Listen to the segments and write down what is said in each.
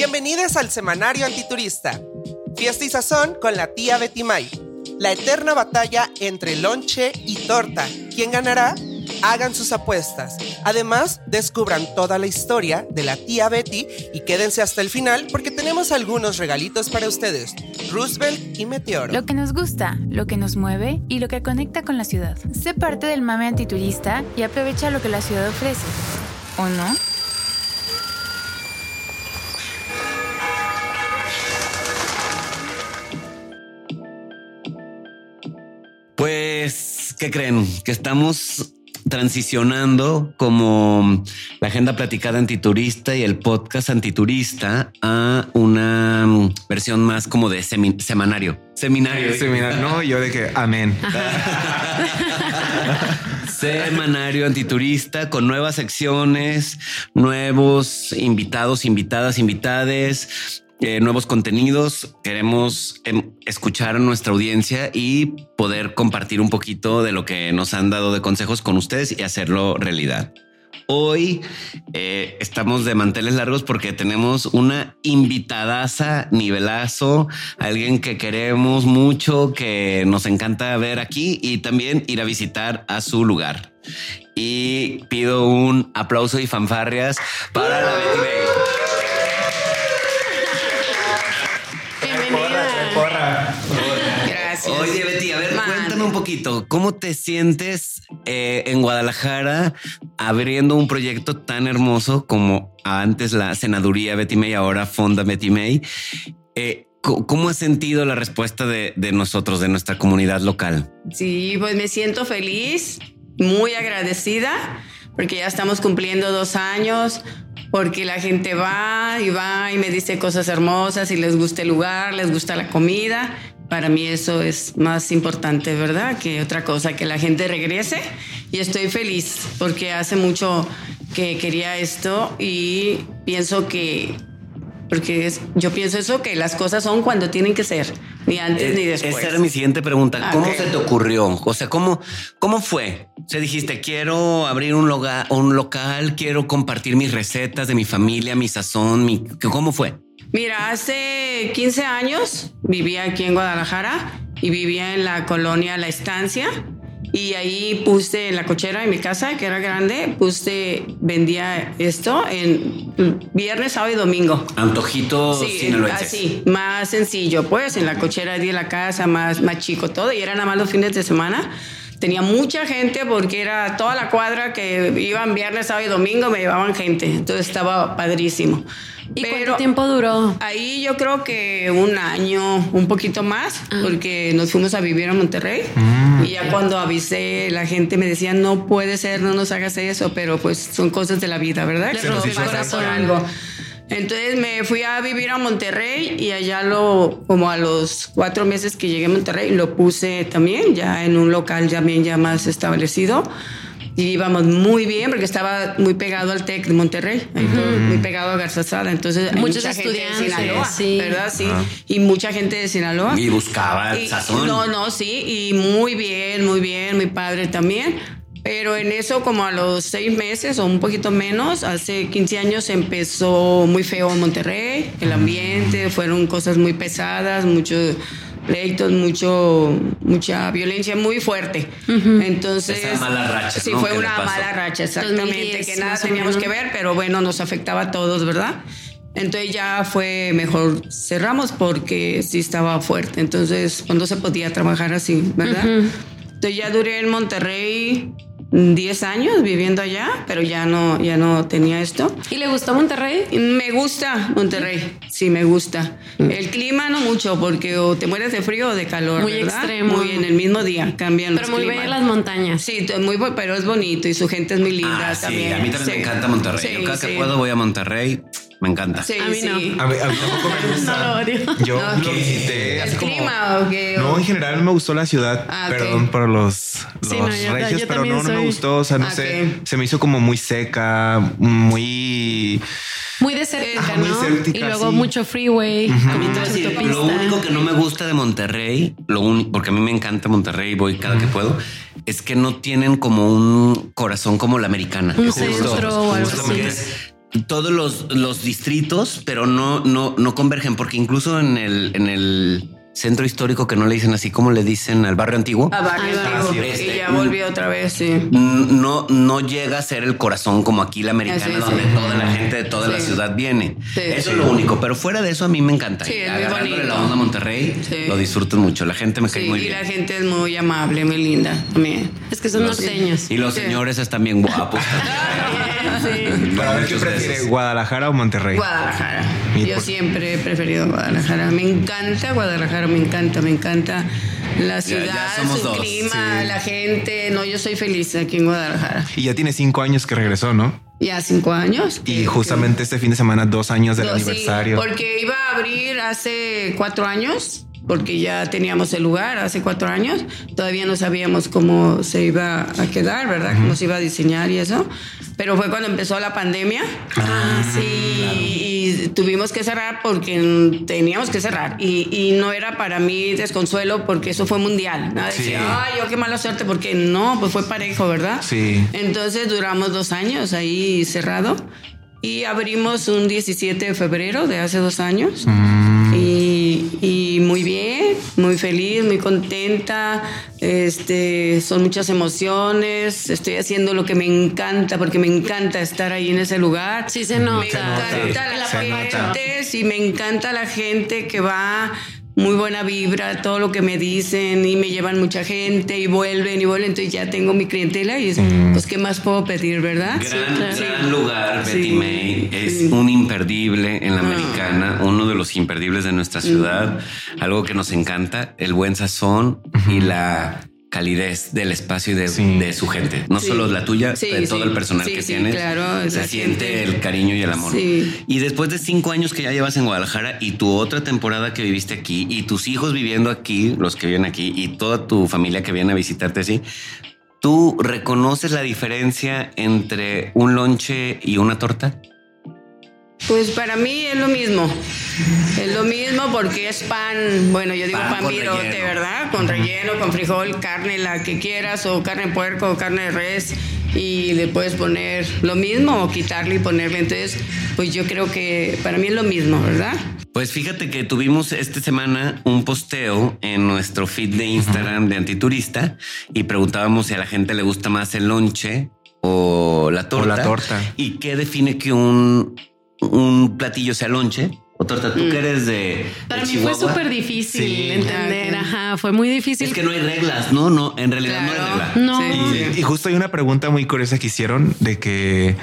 Bienvenidos al Semanario Antiturista. Fiesta y sazón con la tía Betty May. La eterna batalla entre lonche y torta. ¿Quién ganará? Hagan sus apuestas. Además, descubran toda la historia de la tía Betty y quédense hasta el final porque tenemos algunos regalitos para ustedes. Roosevelt y Meteoro. Lo que nos gusta, lo que nos mueve y lo que conecta con la ciudad. Sé parte del mame antiturista y aprovecha lo que la ciudad ofrece. ¿O no? Pues, ¿qué creen? Que estamos transicionando como la agenda platicada antiturista y el podcast antiturista a una versión más como de semanario. Seminario. Seminario. No, yo de que amén. Semanario antiturista con nuevas secciones, nuevos invitados, invitadas, invitades, eh, nuevos contenidos. Queremos em, escuchar a nuestra audiencia y poder compartir un poquito de lo que nos han dado de consejos con ustedes y hacerlo realidad. Hoy eh, estamos de manteles largos porque tenemos una invitadaza, nivelazo, alguien que queremos mucho, que nos encanta ver aquí y también ir a visitar a su lugar. Y pido un aplauso y fanfarrias para la Betty Oye, Betty, a ver, cuéntame un poquito, ¿cómo te sientes eh, en Guadalajara abriendo un proyecto tan hermoso como antes la senaduría Betty May, ahora Fonda Betty May? Eh, ¿Cómo has sentido la respuesta de, de, nosotros, de nuestra comunidad local? Sí, pues me siento feliz, muy agradecida, porque ya estamos cumpliendo dos años, porque la gente va y va y me dice cosas hermosas y les gusta el lugar, les gusta la comida para mí eso es más importante, ¿verdad? Que otra cosa, que la gente regrese. Y estoy feliz porque hace mucho que quería esto y pienso que, porque yo pienso eso, que las cosas son cuando tienen que ser, ni antes ni eh, después. Esa era mi siguiente pregunta. Ah, ¿Cómo se te ocurrió? O sea, ¿cómo, cómo fue? Se dijiste, quiero abrir un, un local, quiero compartir mis recetas de mi familia, mi sazón, mi... ¿cómo fue? Mira, hace 15 años vivía aquí en Guadalajara y vivía en la colonia La Estancia. Y ahí puse en la cochera de mi casa, que era grande, puse, vendía esto en viernes, sábado y domingo. Antojito sí, así, más sencillo, pues, en la cochera de la casa, más, más chico todo, y era nada más los fines de semana. Tenía mucha gente porque era toda la cuadra que iban viernes, sábado y domingo, me llevaban gente. Entonces estaba padrísimo. ¿Y cuánto tiempo duró? Ahí yo creo que un año, un poquito más, ah. porque nos fuimos a vivir a Monterrey. Mm. Y ya cuando avisé, la gente me decía, no puede ser, no nos hagas eso, pero pues son cosas de la vida, ¿verdad? Le corazón algo. Entonces me fui a vivir a Monterrey y allá lo, como a los cuatro meses que llegué a Monterrey, lo puse también ya en un local también ya más establecido y íbamos muy bien porque estaba muy pegado al TEC de Monterrey, muy pegado a Garzazada. Entonces, muchos mucha estudiantes, gente de Sinaloa, sí. ¿verdad? Sí. Y mucha gente de Sinaloa. Y buscaba el sazón. No, no, sí. Y muy bien, muy bien, mi padre también. Pero en eso, como a los seis meses o un poquito menos, hace 15 años empezó muy feo en Monterrey, el ambiente, fueron cosas muy pesadas, mucho pleitos, mucho, mucha violencia muy fuerte. Entonces, Esa mala racha. Sí, fue una mala racha, exactamente, que nada teníamos que ver, pero bueno, nos afectaba a todos, ¿verdad? Entonces ya fue mejor cerramos porque sí estaba fuerte. Entonces, cuando se podía trabajar así, ¿verdad? Entonces ya duré en Monterrey 10 años viviendo allá, pero ya no, ya no tenía esto. ¿Y le gustó Monterrey? Me gusta Monterrey, sí, me gusta. Mm. El clima no mucho, porque o te mueres de frío o de calor. Muy extremo. Muy en el mismo día, cambian pero muy bien las montañas. Sí, muy, pero es bonito y su gente es muy linda ah, también. Sí, a mí también me encanta Monterrey. Yo cada que puedo voy a Monterrey. Me encanta. Sí, a mí no. A mí, tampoco me gusta. No lo odio. Yo lo visité. ¿El clima o qué? No, en general me gustó la ciudad. Ah, Perdón por los, los regios, pero no, no me gustó. O sea, no ah, sé. Se me hizo como muy seca, muy... Muy desértica, ¿no? y luego mucho freeway, Lo único que no me gusta de Monterrey, lo único, porque a mí me encanta Monterrey, voy cada que puedo, es que no tienen como un corazón como la americana. Un centro o algo así todos los, los distritos, pero no, no, no convergen, porque incluso en el, en el centro histórico que no le dicen así como le dicen al barrio antiguo. A barrio antiguo. y ya volvió otra vez, sí. No, no llega a ser el corazón como aquí la americana, donde toda la gente de toda la ciudad viene. eso es lo único. Pero fuera de eso, a mí me encanta. Sí, Agarrándole la onda a Monterrey, lo disfruto mucho. La gente me cae muy bien. Y la gente es muy amable, muy linda también. Es que son norteños. Y los señores están bien guapos. Para ver qué prefiere, Guadalajara o Monterrey. Guadalajara. Yo siempre he preferido Guadalajara. Me encanta Guadalajara me encanta, me encanta la ciudad, su clima, la gente. No, yo soy feliz aquí en Guadalajara. Y ya tiene cinco años que regresó, ¿no? Ya cinco años. Y justamente este fin de semana, dos años del aniversario. porque iba a abrir hace cuatro años porque ya teníamos el lugar hace cuatro años, todavía no sabíamos cómo se iba a quedar, ¿verdad? Cómo se iba a diseñar y eso. Pero fue cuando empezó la pandemia. Ah, sí. Y tuvimos que cerrar porque teníamos que cerrar. Y, no era para mí desconsuelo porque eso fue mundial. Nada sí. ay, yo qué mala suerte, porque no, pues fue parejo, ¿verdad? Sí. Entonces duramos dos años ahí cerrado. Y abrimos un 17 de febrero de hace dos años. Mm. Muy bien, muy feliz, muy contenta. Este, son muchas emociones. Estoy haciendo lo que me encanta porque me encanta estar ahí en ese lugar. Sí, se nota. Me encanta la gente, sí, me encanta la gente que va muy buena vibra, todo lo que me dicen y me llevan mucha gente y vuelven y vuelven, entonces ya tengo mi clientela y mm. pues qué más puedo pedir, ¿verdad? Gran, lugar, Betty May, es un imperdible en la ah. americana, uno de los imperdibles de nuestra ciudad, algo que nos encanta, el buen sazón y la calidez del espacio y de, su gente. No solo la tuya, de todo el personal que tienes. Claro, se siente el cariño y el amor. Y después de cinco años que ya llevas en Guadalajara y tu otra temporada que viviste aquí y tus hijos viviendo aquí, los que viven aquí y toda tu familia que viene a visitarte así, ¿tú reconoces la diferencia entre un lonche y una torta? Pues para mí es lo mismo. Es lo mismo porque es pan, bueno, yo digo pan, virote, ¿verdad? Con relleno, con frijol, carne, la que quieras, o carne de puerco, o carne de res, y le puedes poner lo mismo o quitarle y ponerle. Entonces, pues yo creo que para mí es lo mismo, ¿verdad? Pues fíjate que tuvimos esta semana un posteo en nuestro feed de Instagram de Antiturista y preguntábamos si a la gente le gusta más el lonche o la torta. O la torta. ¿Y qué define que un un platillo sea lonche o torta. Tú que mm. eres de. Para mí fue súper difícil entender. Ajá, fue muy difícil. Es que no hay reglas, no, no, en realidad no hay reglas. No. y, justo hay una pregunta muy curiosa que hicieron de que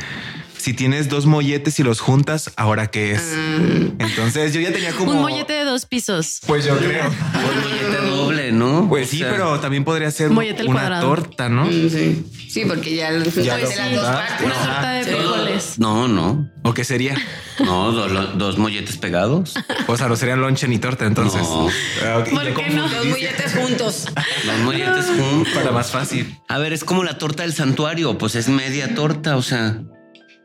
si tienes dos molletes y los juntas, ¿ahora qué es? Ah. Entonces yo ya tenía como... Un mollete de dos pisos. Pues yo creo. Un mollete doble, ¿no? Pues sí, pero también podría ser una torta, ¿no? Mm, sí. Sí, porque ya, ya las dos partes. Una torta de frijoles. No, no. ¿O qué sería? No, dos, molletes pegados. O sea, no serían lonche ni torta, entonces. No. Ah, ¿Por qué no? Dos molletes juntos. Dos molletes juntos. Para más fácil. A ver, es como la torta del santuario, pues es media torta, o sea...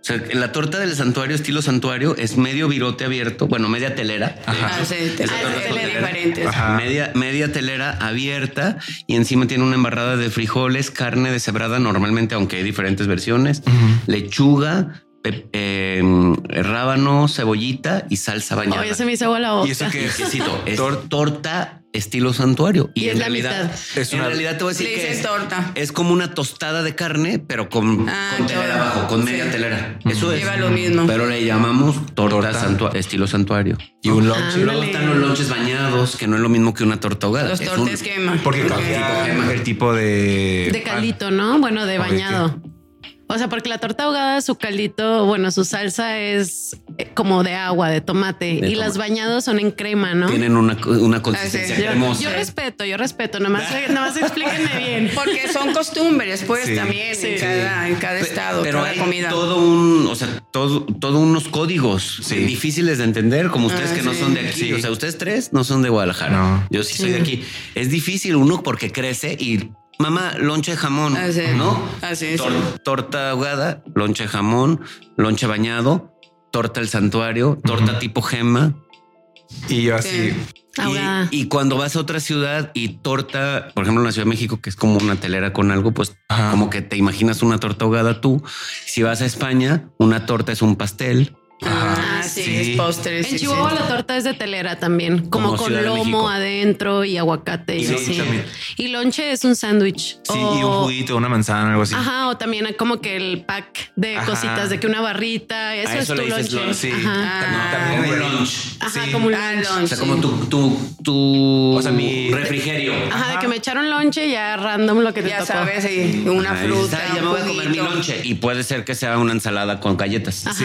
O sea, la torta del santuario, estilo santuario, es medio virote abierto, bueno, media telera. Ajá. Ah, sí, Media, media telera abierta y encima tiene una embarrada de frijoles, carne deshebrada normalmente, aunque hay diferentes versiones, lechuga, eh, rábano, cebollita y salsa bañada. Oye, se me hizo la boca. Y eso que es torta estilo santuario. Y, en realidad, es una, en realidad te voy a decir que es, torta. es como una tostada de carne, pero con, ah, telera abajo, con media telera. Eso Lleva lo mismo. Pero le llamamos torta, estilo santuario. Y un lunch. Y luego están los lonches bañados, que no es lo mismo que una torta ahogada. Los tortes quema. Porque cambia el tipo de... De caldito, ¿no? Bueno, de bañado. O sea, porque la torta ahogada, su caldito, bueno, su salsa es eh, como de agua, de tomate, y las bañados son en crema, ¿no? Tienen una, una consistencia Yo, yo, respeto, yo respeto, nomás, nomás explíquenme bien. Porque son costumbres, pues, también en, cada, en, cada, estado, Pero cada hay comida. todo un, o sea, todo, todo unos códigos difíciles de entender, como ustedes ah, que no son de aquí. O sea, ustedes tres no son de Guadalajara. Yo sí soy de aquí. Es difícil uno porque crece y mamá, lonche de jamón, ¿no? Así torta ahogada, lonche de jamón, lonche bañado, torta el santuario, torta tipo gema. Y yo así, Y, cuando vas a otra ciudad y torta, por ejemplo, en la Ciudad de México, que es como una telera con algo, pues como que te imaginas una torta ahogada tú. Si vas a España, una torta es un pastel. Ah, sí, es postres. En Chihuahua la torta es de telera también, como, con lomo adentro y aguacate. Y, sí, y lonche es un sándwich. Sí, y un juguito, una manzana, algo así. Ajá, o también como que el pack de cositas, de que una barrita, eso, es tu lonche. Sí, Ajá. También, como lunch. Ajá, como un lunch. O sea, como tu, tu, tu o sea, mi refrigerio. Ajá, de que me echaron lonche ya random lo que te ya sabes, sí, una fruta. ya me voy a comer mi lonche. Y puede ser que sea una ensalada con galletas. Sí.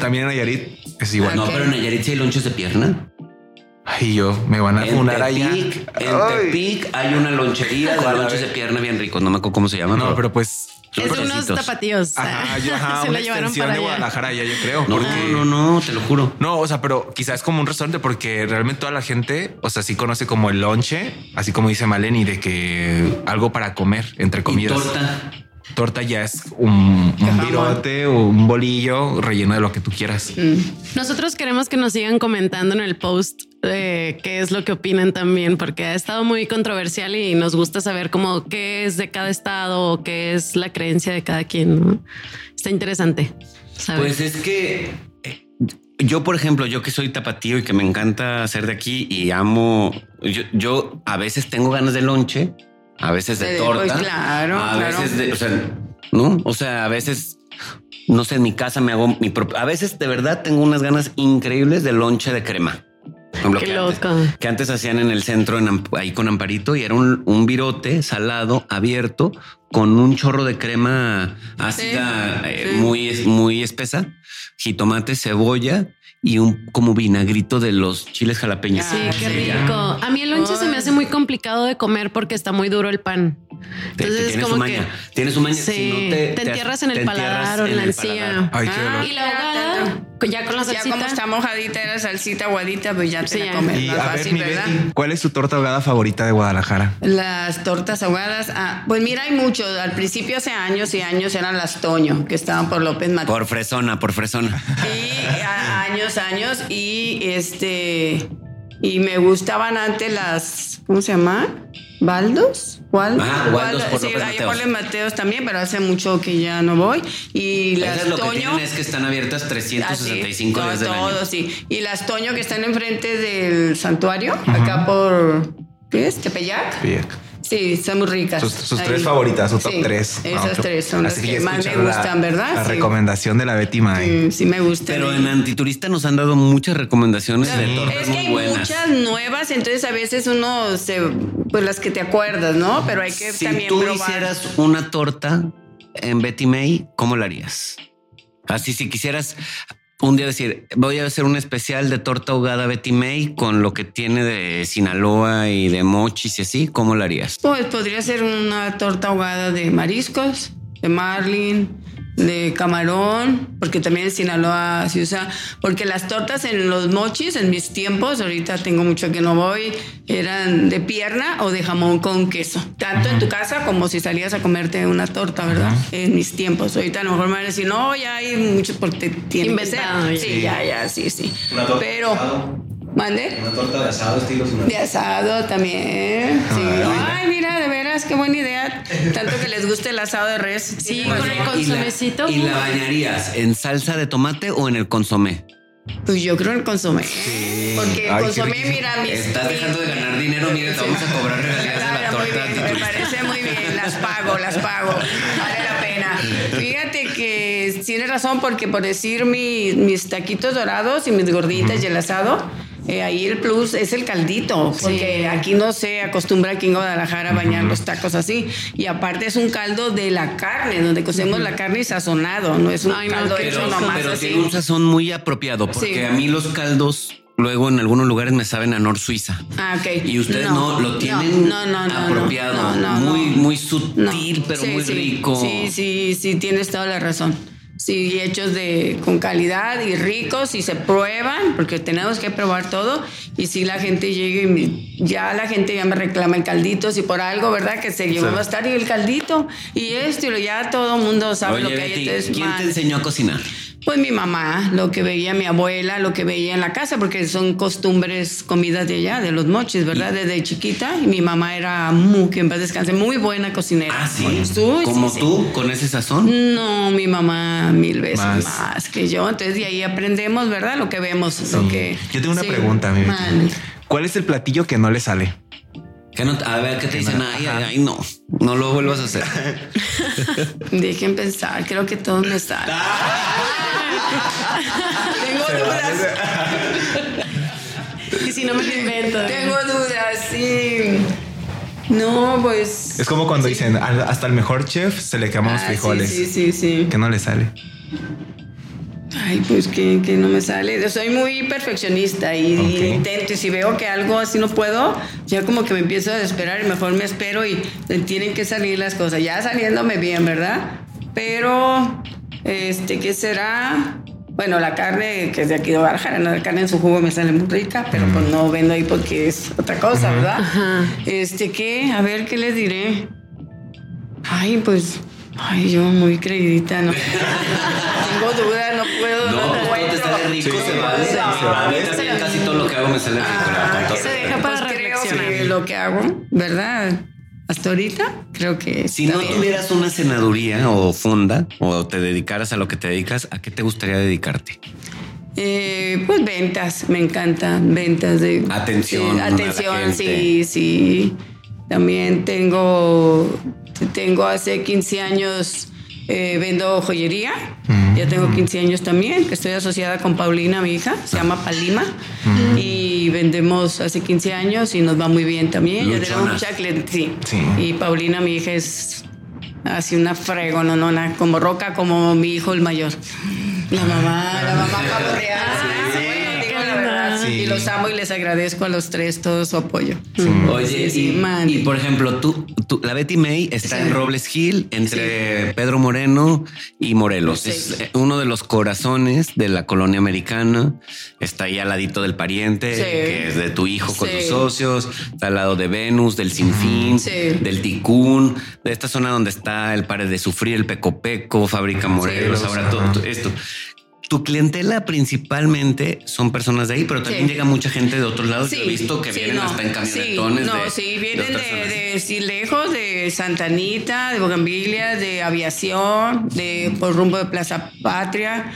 También en Nayarit es igual. No, pero en Nayarit sí hay lonches de pierna. Ay, yo me van a funar allá. En Tepic hay una lonchería de lonches de pierna bien ricos. No me acuerdo cómo se llama. No, pero pues es de unos tapatíos. Ajá, yo, ajá, se una llevaron para de Guadalajara ya yo creo. No, no, no, te lo juro. No, o sea, pero quizás es como un restaurante porque realmente toda la gente, o sea, sí conoce como el lonche, así como dice Maleni, de que algo para comer, entre comidas. ¿Y torta torta ya es un, un virote o un bolillo relleno de lo que tú quieras. Mm. Nosotros queremos que nos sigan comentando en el post de qué es lo que opinan también, porque ha estado muy controversial y nos gusta saber cómo qué es de cada estado o qué es la creencia de cada quien. Está interesante. Pues es que eh, yo, por ejemplo, yo que soy tapatío y que me encanta ser de aquí y amo, yo, yo a veces tengo ganas de lonche a veces de torta. Pues claro, a veces de, o sea, no, o sea, a veces, no sé, en mi casa me hago mi propio, a veces de verdad tengo unas ganas increíbles de lonche de crema. Qué que, loca. Antes, que antes hacían en el centro, en, ahí con Amparito, y era un, un, virote salado, abierto, con un chorro de crema ácida, eh, muy, muy espesa, jitomate, cebolla, y un como vinagrito de los chiles jalapeños. Sí, qué rico. A mí el lonche se me hace muy complicado de comer porque está muy duro el pan. Entonces es como que tienes un maña. Sí, te, entierras en el paladar o en la encía. y la ahogada, ya con la salsita. Ya como está mojadita la salsita aguadita, pues ya te la comes más fácil, ¿verdad? ¿Cuál es tu torta ahogada favorita de Guadalajara? Las tortas ahogadas, ah, pues mira, hay muchos. Al principio hace años y años eran las Toño, que estaban por López Mateos. Por fresona, por fresona. Y años años y este y me gustaban antes las ¿cómo se llama? ¿Baldos? ¿Cuál? Ah, Waldos por sí, hay Mateos también, pero hace mucho que ya no voy. Y las lo Toño. Que es que están abiertas 365 días del todo, sí. Y las Toño que están enfrente del santuario, acá por. ¿Qué es? Tepeyac. Tepeyac. Sí, son muy ricas. Sus, tres favoritas, sus top tres. Esas tres son las que, más me gustan, ¿verdad? La recomendación de la Betty Mae. Sí, me gusta. Pero en Antiturista nos han dado muchas recomendaciones de tortas Es que hay muchas nuevas, entonces a veces uno se, pues las que te acuerdas, ¿no? Pero hay que también probar. Si tú hicieras una torta en Betty May, ¿cómo la harías? Así si quisieras un día decir, voy a hacer un especial de torta ahogada Betty May con lo que tiene de Sinaloa y de mochis y así, ¿cómo lo harías? Pues podría ser una torta ahogada de mariscos, de marlin, de camarón, porque también en Sinaloa se usa, porque las tortas en los mochis, en mis tiempos, ahorita tengo mucho que no voy, eran de pierna o de jamón con queso, tanto en tu casa como si salías a comerte una torta, ¿verdad? En mis tiempos, ahorita a lo mejor me van a decir, no, ya hay mucho porque tiene que ser. Sí, ya, ya, sí, sí. Pero... ¿Mande? Una torta de asado estilo De asado también. Sí. Ay, mira, de veras, qué buena idea. Tanto que les guste el asado de res. Sí, con el consomecito. ¿Y la, bañarías en salsa de tomate o en el consomé? Pues yo creo en el consomé. Sí. Porque el consomé, mira, mis. Estás dejando de ganar dinero, mira, te vamos a cobrar regalías de la torta. me parece muy bien, las pago, las pago. Vale la pena. Fíjate que tienes razón, porque por decir mis taquitos dorados y mis gorditas y el asado eh, ahí el plus es el caldito, porque aquí no se acostumbra aquí en Guadalajara a bañar los tacos así. Y aparte es un caldo de la carne, donde cocemos la carne y sazonado, no es un caldo hecho nomás pero tiene un sazón muy apropiado, porque a mí los caldos luego en algunos lugares me saben a Nor Suiza. Ah, ok. Y ustedes no, lo tienen apropiado, muy, muy sutil, pero muy rico. Sí, sí, sí, tienes toda la razón sí, hechos de, con calidad y ricos y se prueban, porque tenemos que probar todo. Y si la gente llega y ya la gente ya me reclama el caldito, si por algo, ¿verdad? Que se llevó a estar y el caldito y esto, y ya todo el mundo sabe lo que hay. ¿Quién te enseñó a cocinar? Pues mi mamá, lo que veía mi abuela, lo que veía en la casa, porque son costumbres, comidas de allá, de los mochis, ¿verdad? Desde chiquita. Y mi mamá era muy, que en paz descanse, muy buena cocinera. Ah, sí. ¿Como tú, con ese sazón? No, mi mamá mil veces más, que yo. Entonces de ahí aprendemos, ¿verdad? Lo que vemos, lo que... Yo tengo una pregunta, mi ¿Cuál es el platillo que no le sale? A ver, ¿qué te dicen? Ay, ay, ay, no, no lo vuelvas a hacer. Dejen pensar, creo que todo me sale. Tengo dudas. y si no me lo invento. Tengo dudas, sí. No, pues. Es como cuando dicen hasta el mejor chef se le queman los ah, frijoles. Sí, sí, sí, Que no le sale. Ay, pues que, que, no me sale. Soy muy perfeccionista y, intento. Y si veo que algo así no puedo, ya como que me empiezo a desesperar y mejor me espero y tienen que salir las cosas. Ya saliéndome bien, ¿verdad? Pero, este, ¿qué será? Bueno, la carne que es de aquí de Guadalajara, ¿no? la carne en su jugo me sale muy rica, pero pues no vendo ahí porque es otra cosa, ¿verdad? Este, ¿qué? A ver, ¿qué les diré? Ay, pues Ay, yo muy creidita, no. Tengo dudas, no puedo. No, no pues, te sale rico, se vale. Se vale. También casi todo lo que hago me sale rico. Ah, se deja para pues reflexionar. Creo que lo que hago, ¿verdad? Hasta ahorita creo que. Si no tuvieras una senaduría o fonda o te dedicaras a lo que te dedicas, ¿a qué te gustaría dedicarte? Eh, pues ventas, me encantan ventas de atención. atención, sí, sí. También tengo tengo hace 15 años eh, vendo joyería. Mm. Ya tengo 15 años también, que estoy asociada con Paulina, mi hija, se llama Palima. Mm. Y vendemos hace 15 años y nos va muy bien también. Ya tenemos mucha sí. Y Paulina, mi hija, es así una frego, no, no, como roca, como mi hijo el mayor. La mamá, la mamá y los amo y les agradezco a los tres todo su apoyo. Oye, y, por ejemplo, tú, la Betty May está en Robles Hill, entre Pedro Moreno y Morelos. Es uno de los corazones de la colonia americana. Está ahí al ladito del pariente, que es de tu hijo con tus socios. Está al lado de Venus, del Sinfín, del Ticún, de esta zona donde está el Pare de Sufrir, el Peco Peco, Fábrica Morelos, ahora todo esto tu clientela principalmente son personas de ahí, pero también llega mucha gente de otros lados. He visto que vienen hasta en camionetones. no, sí, vienen de, de, lejos, de Santa Anita, de Bogambilia, de Aviación, de por rumbo de Plaza Patria,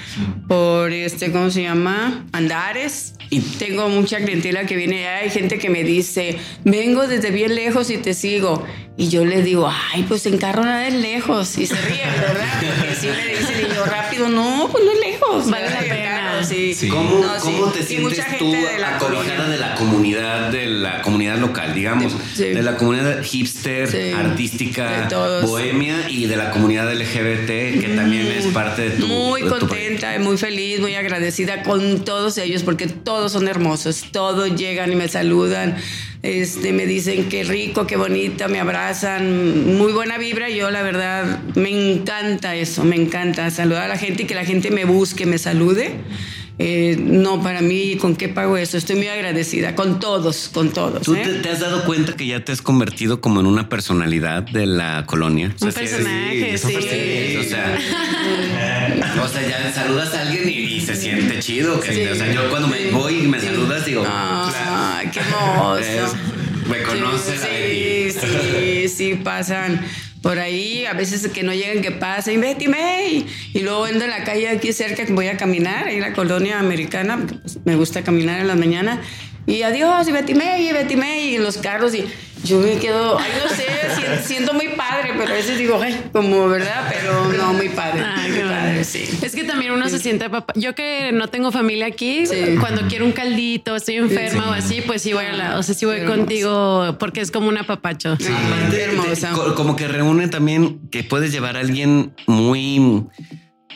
por este, ¿cómo se llama? Andares. Y tengo mucha clientela que viene. Hay gente que me dice, vengo desde bien lejos y te sigo. Y yo le digo, ay, pues en carro nada es lejos. Y se ríen, ¿verdad? Porque si me dicen, y yo rápido, no, pues no es lejos. Vale la pena. sí. ¿Cómo, ¿cómo te sientes tú de la acobijada de la comunidad, de la comunidad local, digamos? De la comunidad hipster, artística, bohemia y de la comunidad LGBT, que también es parte de tu Muy contenta, muy feliz, muy agradecida con todos ellos, porque todos son hermosos. Todos llegan y me saludan este, me dicen qué rico, qué bonita, me abrazan, muy buena vibra. Yo la verdad me encanta eso, me encanta saludar a la gente y que la gente me busque, me salude. Eh, no, para mí, ¿con qué pago eso? Estoy muy agradecida con todos, con todos. ¿Tú ¿eh? te, has dado cuenta que ya te has convertido como en una personalidad de la colonia? Un personaje, sí. O, sea, o sea, ya saludas a alguien y, se siente chido. O sea, yo cuando me voy y me saludas digo, ah, qué hermoso. me conoces. Sí, sí, sí, pasan por ahí, a veces que no llegan, que pasen, Betty May. Y luego ando en la calle aquí cerca, que voy a caminar, ahí en la colonia americana, pues, me gusta caminar en la mañana. Y adiós, y Betty May, y Betty May, y los carros, y yo me quedo, ay, no sé, siento, muy padre, pero a veces digo, ay, como, ¿verdad? Pero no, muy padre. muy padre, sí. Es que también uno se siente papá. Yo que no tengo familia aquí, cuando quiero un caldito, estoy enferma o así, pues sí voy a la, o sea, sí voy contigo porque es como un apapacho. Sí, hermosa. Como que reúne también que puedes llevar a alguien muy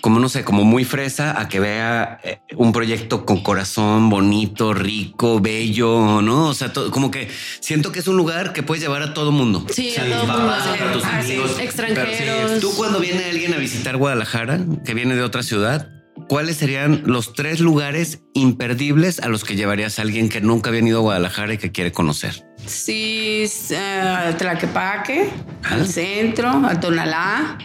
como no sé, como muy fresa a que vea eh, un proyecto con corazón bonito, rico, bello, ¿no? O sea, como que siento que es un lugar que puedes llevar a todo mundo. Sí, a todo mundo. A tus amigos. Extranjeros. tú cuando viene alguien a visitar Guadalajara, que viene de otra ciudad, ¿cuáles serían los tres lugares imperdibles a los que llevarías a alguien que nunca había ido a Guadalajara y que quiere conocer? Sí, uh, Tlaquepaque, al centro, a Tonalá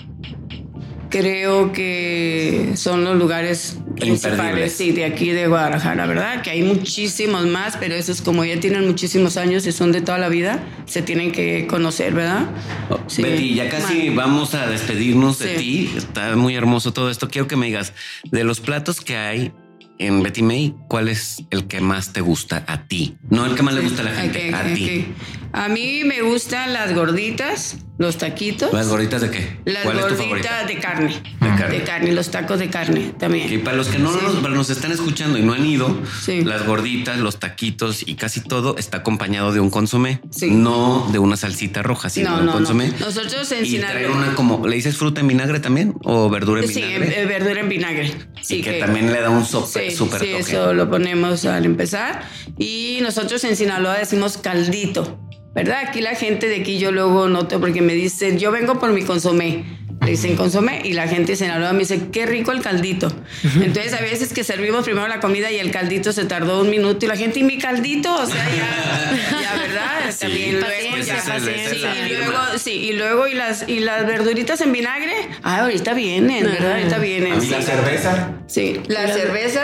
creo que son los lugares principales sí, de aquí de Guadalajara, ¿verdad? Que hay muchísimos más, pero esos como ya tienen muchísimos años y son de toda la vida, se tienen que conocer, ¿verdad? Oh, Betty, ya casi vamos a despedirnos de ti. Está muy hermoso todo esto. Quiero que me digas, de los platos que hay en Betty May, ¿cuál es el que más te gusta a ti? No el que más le gusta a la gente, a ti. A mí me gustan las gorditas, los taquitos. ¿Las gorditas de qué? Las gorditas de carne. De carne. los tacos de carne también. Y para los que no nos, están escuchando y no han ido, las gorditas, los taquitos y casi todo está acompañado de un consomé. No de una salsita roja, sino de un consomé. Nosotros en y traer una como, ¿le dices fruta en vinagre también? ¿O verdura en vinagre? Sí, eh, verdura en vinagre. Sí, que, también le da un súper Sí, eso lo ponemos al empezar. Y nosotros en Sinaloa decimos caldito. ¿Verdad? Aquí la gente de aquí yo luego noto porque me dicen, yo vengo por mi consomé. Le dicen consomé y la gente se enamora me dice, qué rico el caldito. Entonces a veces que servimos primero la comida y el caldito se tardó un minuto y la gente, ¿y mi caldito? O sea, ya, ya ¿verdad? También luego, y luego, sí, y luego y las, y las verduritas en vinagre, ah, ahorita vienen, ¿verdad? Ahorita vienen. ¿Y la cerveza? Sí, la cerveza.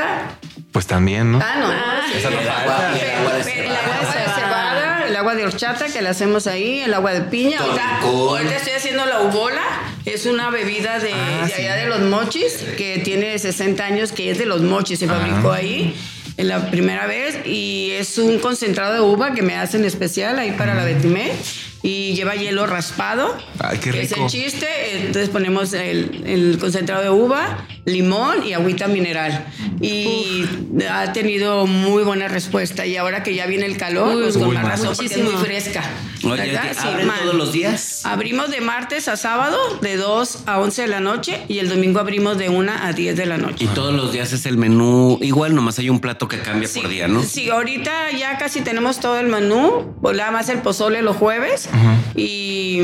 Pues también, ¿no? Ah, no. Esa no el agua de horchata que le hacemos ahí, el agua de piña. Ahorita, estoy haciendo la ubola, es una bebida de, ah, allá de los mochis, que tiene 60 años, que es de los mochis, se fabricó ahí en la primera vez y es un concentrado de uva que me hacen especial ahí para la betimé y lleva hielo raspado. Ay, qué rico. Es el chiste. Entonces ponemos el, concentrado de uva, limón y agüita mineral. Y ha tenido muy buena respuesta. Y ahora que ya viene el calor, pues con más razón, porque es muy fresca. Oye, ¿abren todos los días? Abrimos de martes a sábado, de 2 a 11 de la noche, y el domingo abrimos de 1 a 10 de la noche. Y todos los días es el menú igual, nomás hay un plato que cambia por día, ¿no? Sí, ahorita ya casi tenemos todo el menú, pues nada más el pozole los jueves y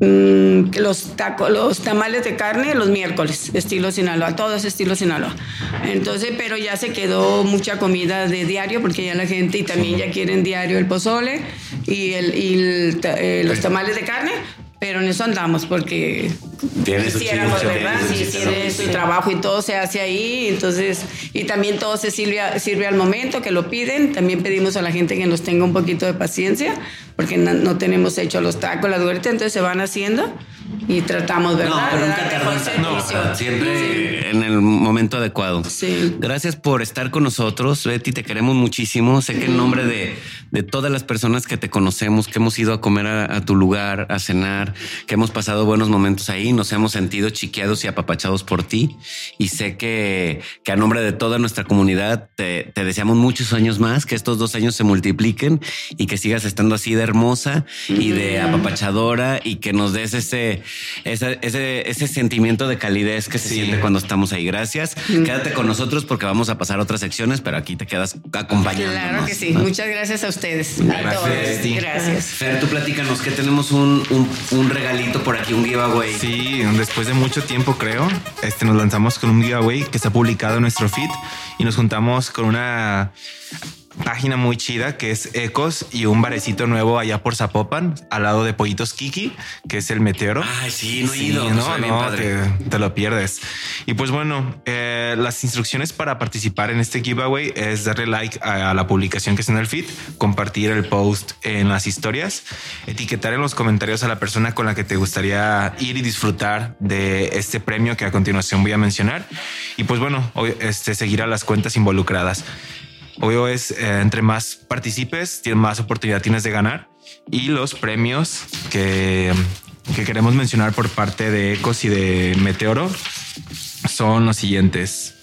mm, los tacos, los tamales de carne los miércoles, estilo Sinaloa, todo es estilo Sinaloa. Entonces, pero ya se quedó mucha comida de diario porque ya la gente y también ya quieren diario el pozole y, el, y eh, los tamales de carne, pero en eso andamos porque tiene su ¿verdad? Sí, tiene su trabajo y todo se hace ahí, entonces, y también todo se sirve, sirve al momento que lo piden, también pedimos a la gente que nos tenga un poquito de paciencia, porque no, tenemos hecho los tacos, la duerte, entonces se van haciendo y tratamos, ¿verdad? No, pero nunca siempre en el momento adecuado. Sí. Gracias por estar con nosotros, Betty, te queremos muchísimo, sé que en nombre de, de todas las personas que te conocemos, que hemos ido a comer a tu lugar, a cenar, que hemos pasado buenos momentos ahí, nos hemos sentido chiqueados y apapachados por ti. Y sé que, que a nombre de toda nuestra comunidad te, deseamos muchos años más, que estos dos años se multipliquen y que sigas estando así de hermosa y de apapachadora y que nos des ese, ese, ese, sentimiento de calidez que se siente cuando estamos ahí. Gracias. Quédate con nosotros porque vamos a pasar otras secciones, pero aquí te quedas acompañando. Claro que sí. Muchas gracias a ustedes. Gracias. Gracias. Fer, tú platícanos que tenemos un, un regalito por aquí, un giveaway. Sí, después de mucho tiempo, creo, este, nos lanzamos con un giveaway que está publicado en nuestro feed y nos juntamos con una página muy chida que es Ecos y un barecito nuevo allá por Zapopan, al lado de Pollitos Kiki, que es el Meteoro. Ay, sí, no he ido. No, no, te, lo pierdes. Y pues bueno, eh, las instrucciones para participar en este giveaway es darle like a, la publicación que está en el feed, compartir el post en las historias, etiquetar en los comentarios a la persona con la que te gustaría ir y disfrutar de este premio que a continuación voy a mencionar. Y pues bueno, este, seguir a las cuentas involucradas. Obvio es eh, entre más participes, tienes más oportunidad tienes de ganar. Y los premios que, que queremos mencionar por parte de Ecos y de Meteoro son los siguientes.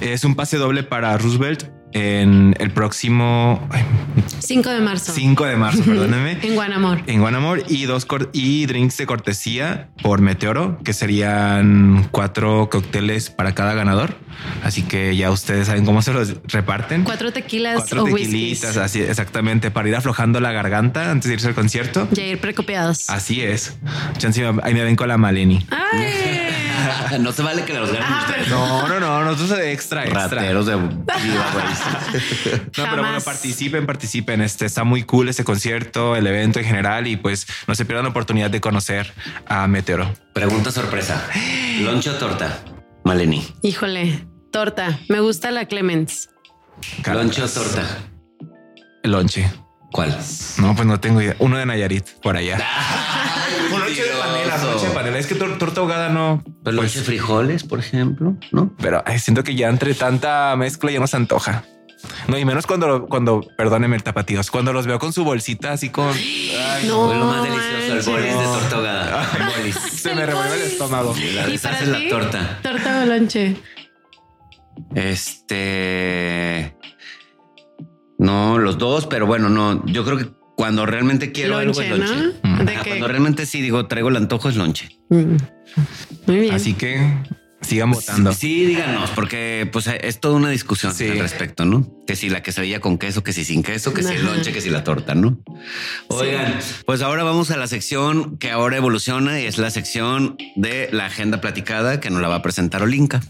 Es un pase doble para Roosevelt en el próximo 5 de marzo. 5 de marzo, perdóneme. en Guanamor. En Guanamor y dos y drinks de cortesía por Meteoro, que serían cuatro cócteles para cada ganador. Así que ya ustedes saben cómo se los reparten. Cuatro tequilas cuatro tequilitas, así exactamente, para ir aflojando la garganta antes de irse al concierto. Y ir precopiados. Así es. ahí me ven con la Maleni. Ay. no se vale que los ganen Ah, ustedes. No, no, no, nosotros de extra, extra. Rateros de giveaways. No, pero bueno, participen, participen. Este está muy cool este concierto, el evento en general y pues no se pierdan la oportunidad de conocer a Meteoro. Pregunta sorpresa. ¿Lonche o torta? Maleni. Híjole, torta. Me gusta la Clemens. ¿Lonche o torta? El lonche. ¿Cuál? No, pues no tengo idea. Uno de Nayarit por allá. Un lonche de panela, lonche de panela. Es que tor- torta ahogada no. ¿Pero pues, de frijoles, por ejemplo? ¿No? pero ay, siento que ya entre tanta mezcla ya no se antoja. No, y menos cuando, cuando, perdónenme el tapatíos, cuando los veo con su bolsita así con. ay, No. Fue lo más delicioso, el bolis de torta ahogada. El. Se me revuelve el estómago. La ¿Y para la ti? torta. Torta o lonche. Este. No, los dos, pero bueno, no. Yo creo que cuando realmente quiero algo es Lonche, lonche. ¿no? De Ah, que- Cuando realmente sí digo, traigo el antojo es lonche. Mm. Muy bien. Así que sigan votando. Sí, díganos, porque pues es toda una discusión Sí. al respecto, ¿no? Que si la quesadilla con queso, que si sin queso, que si el lonche, que si la torta, ¿no? Oigan, pues ahora vamos a la sección que ahora evoluciona y es la sección de la agenda platicada que nos la va a presentar Olinka.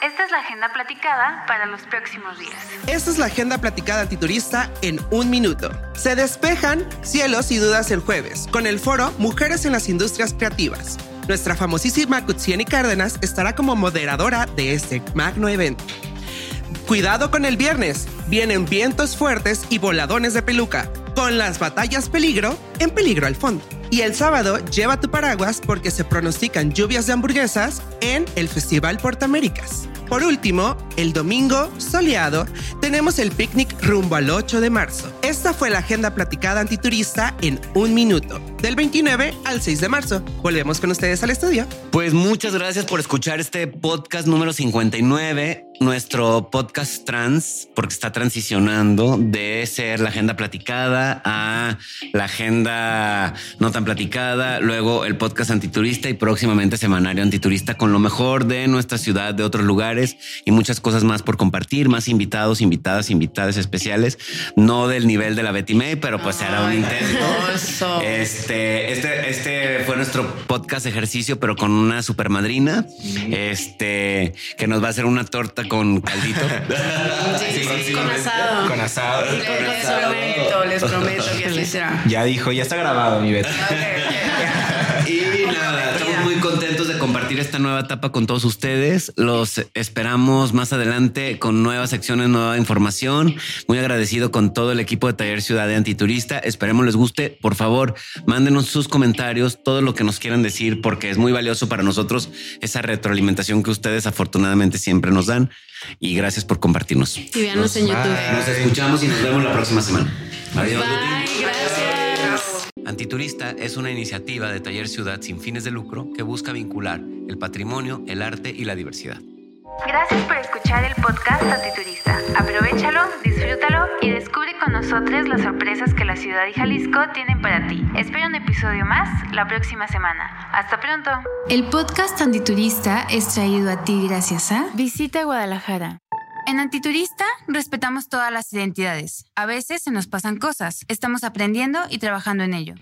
Esta es la agenda platicada para los próximos días. Esta es la agenda platicada antiturista en un minuto. Se despejan cielos y dudas el jueves con el foro Mujeres en las Industrias Creativas. Nuestra famosísima Kutsieni Cárdenas estará como moderadora de este magno evento. Cuidado con el viernes, vienen vientos fuertes y voladones de peluca, con las batallas peligro en peligro al fondo. Y el sábado lleva tu paraguas porque se pronostican lluvias de hamburguesas en el Festival Portaméricas. Por último, el domingo soleado tenemos el picnic rumbo al 8 de marzo. Esta fue la agenda platicada antiturista en un minuto, del 29 al 6 de marzo. Volvemos con ustedes al estudio. Pues muchas gracias por escuchar este podcast número 59, nuestro podcast trans, porque está transicionando de ser la agenda platicada a la agenda no tan platicada, luego el podcast antiturista y próximamente semanario antiturista con lo mejor de nuestra ciudad, de otros lugares y muchas cosas más por compartir, más invitados, invitadas, invitadas especiales, no del nivel de la Betty May, pero pues se hará un intento. Este, este, este fue nuestro podcast ejercicio, pero con una super madrina, este, que nos va a hacer una torta con caldito. Sí, con asado. Con asado. Les prometo, les prometo que así será. Ya dijo, ya está grabado, mi Betty. Y nada, estamos muy contentos de compartir esta nueva etapa con todos ustedes. Los esperamos más adelante con nuevas secciones, nueva información. Muy agradecido con todo el equipo de Taller Ciudad de Antiturista. Esperemos les guste. Por favor, mándenos sus comentarios, todo lo que nos quieran decir, porque es muy valioso para nosotros esa retroalimentación que ustedes afortunadamente siempre nos dan. Y gracias por compartirnos. Y véanos en YouTube. Nos escuchamos y nos vemos la próxima semana. Adiós. Bye. Antiturista es una iniciativa de Taller Ciudad sin fines de lucro que busca vincular el patrimonio, el arte y la diversidad. Gracias por escuchar el podcast Antiturista. Aprovechalo, disfrútalo y descubre con nosotros las sorpresas que la ciudad y Jalisco tienen para ti. Espera un episodio más la próxima semana. Hasta pronto. El podcast antiturista es traído a ti gracias a... Visita Guadalajara. En Antiturista respetamos todas las identidades. A veces se nos pasan cosas. Estamos aprendiendo y trabajando en ello.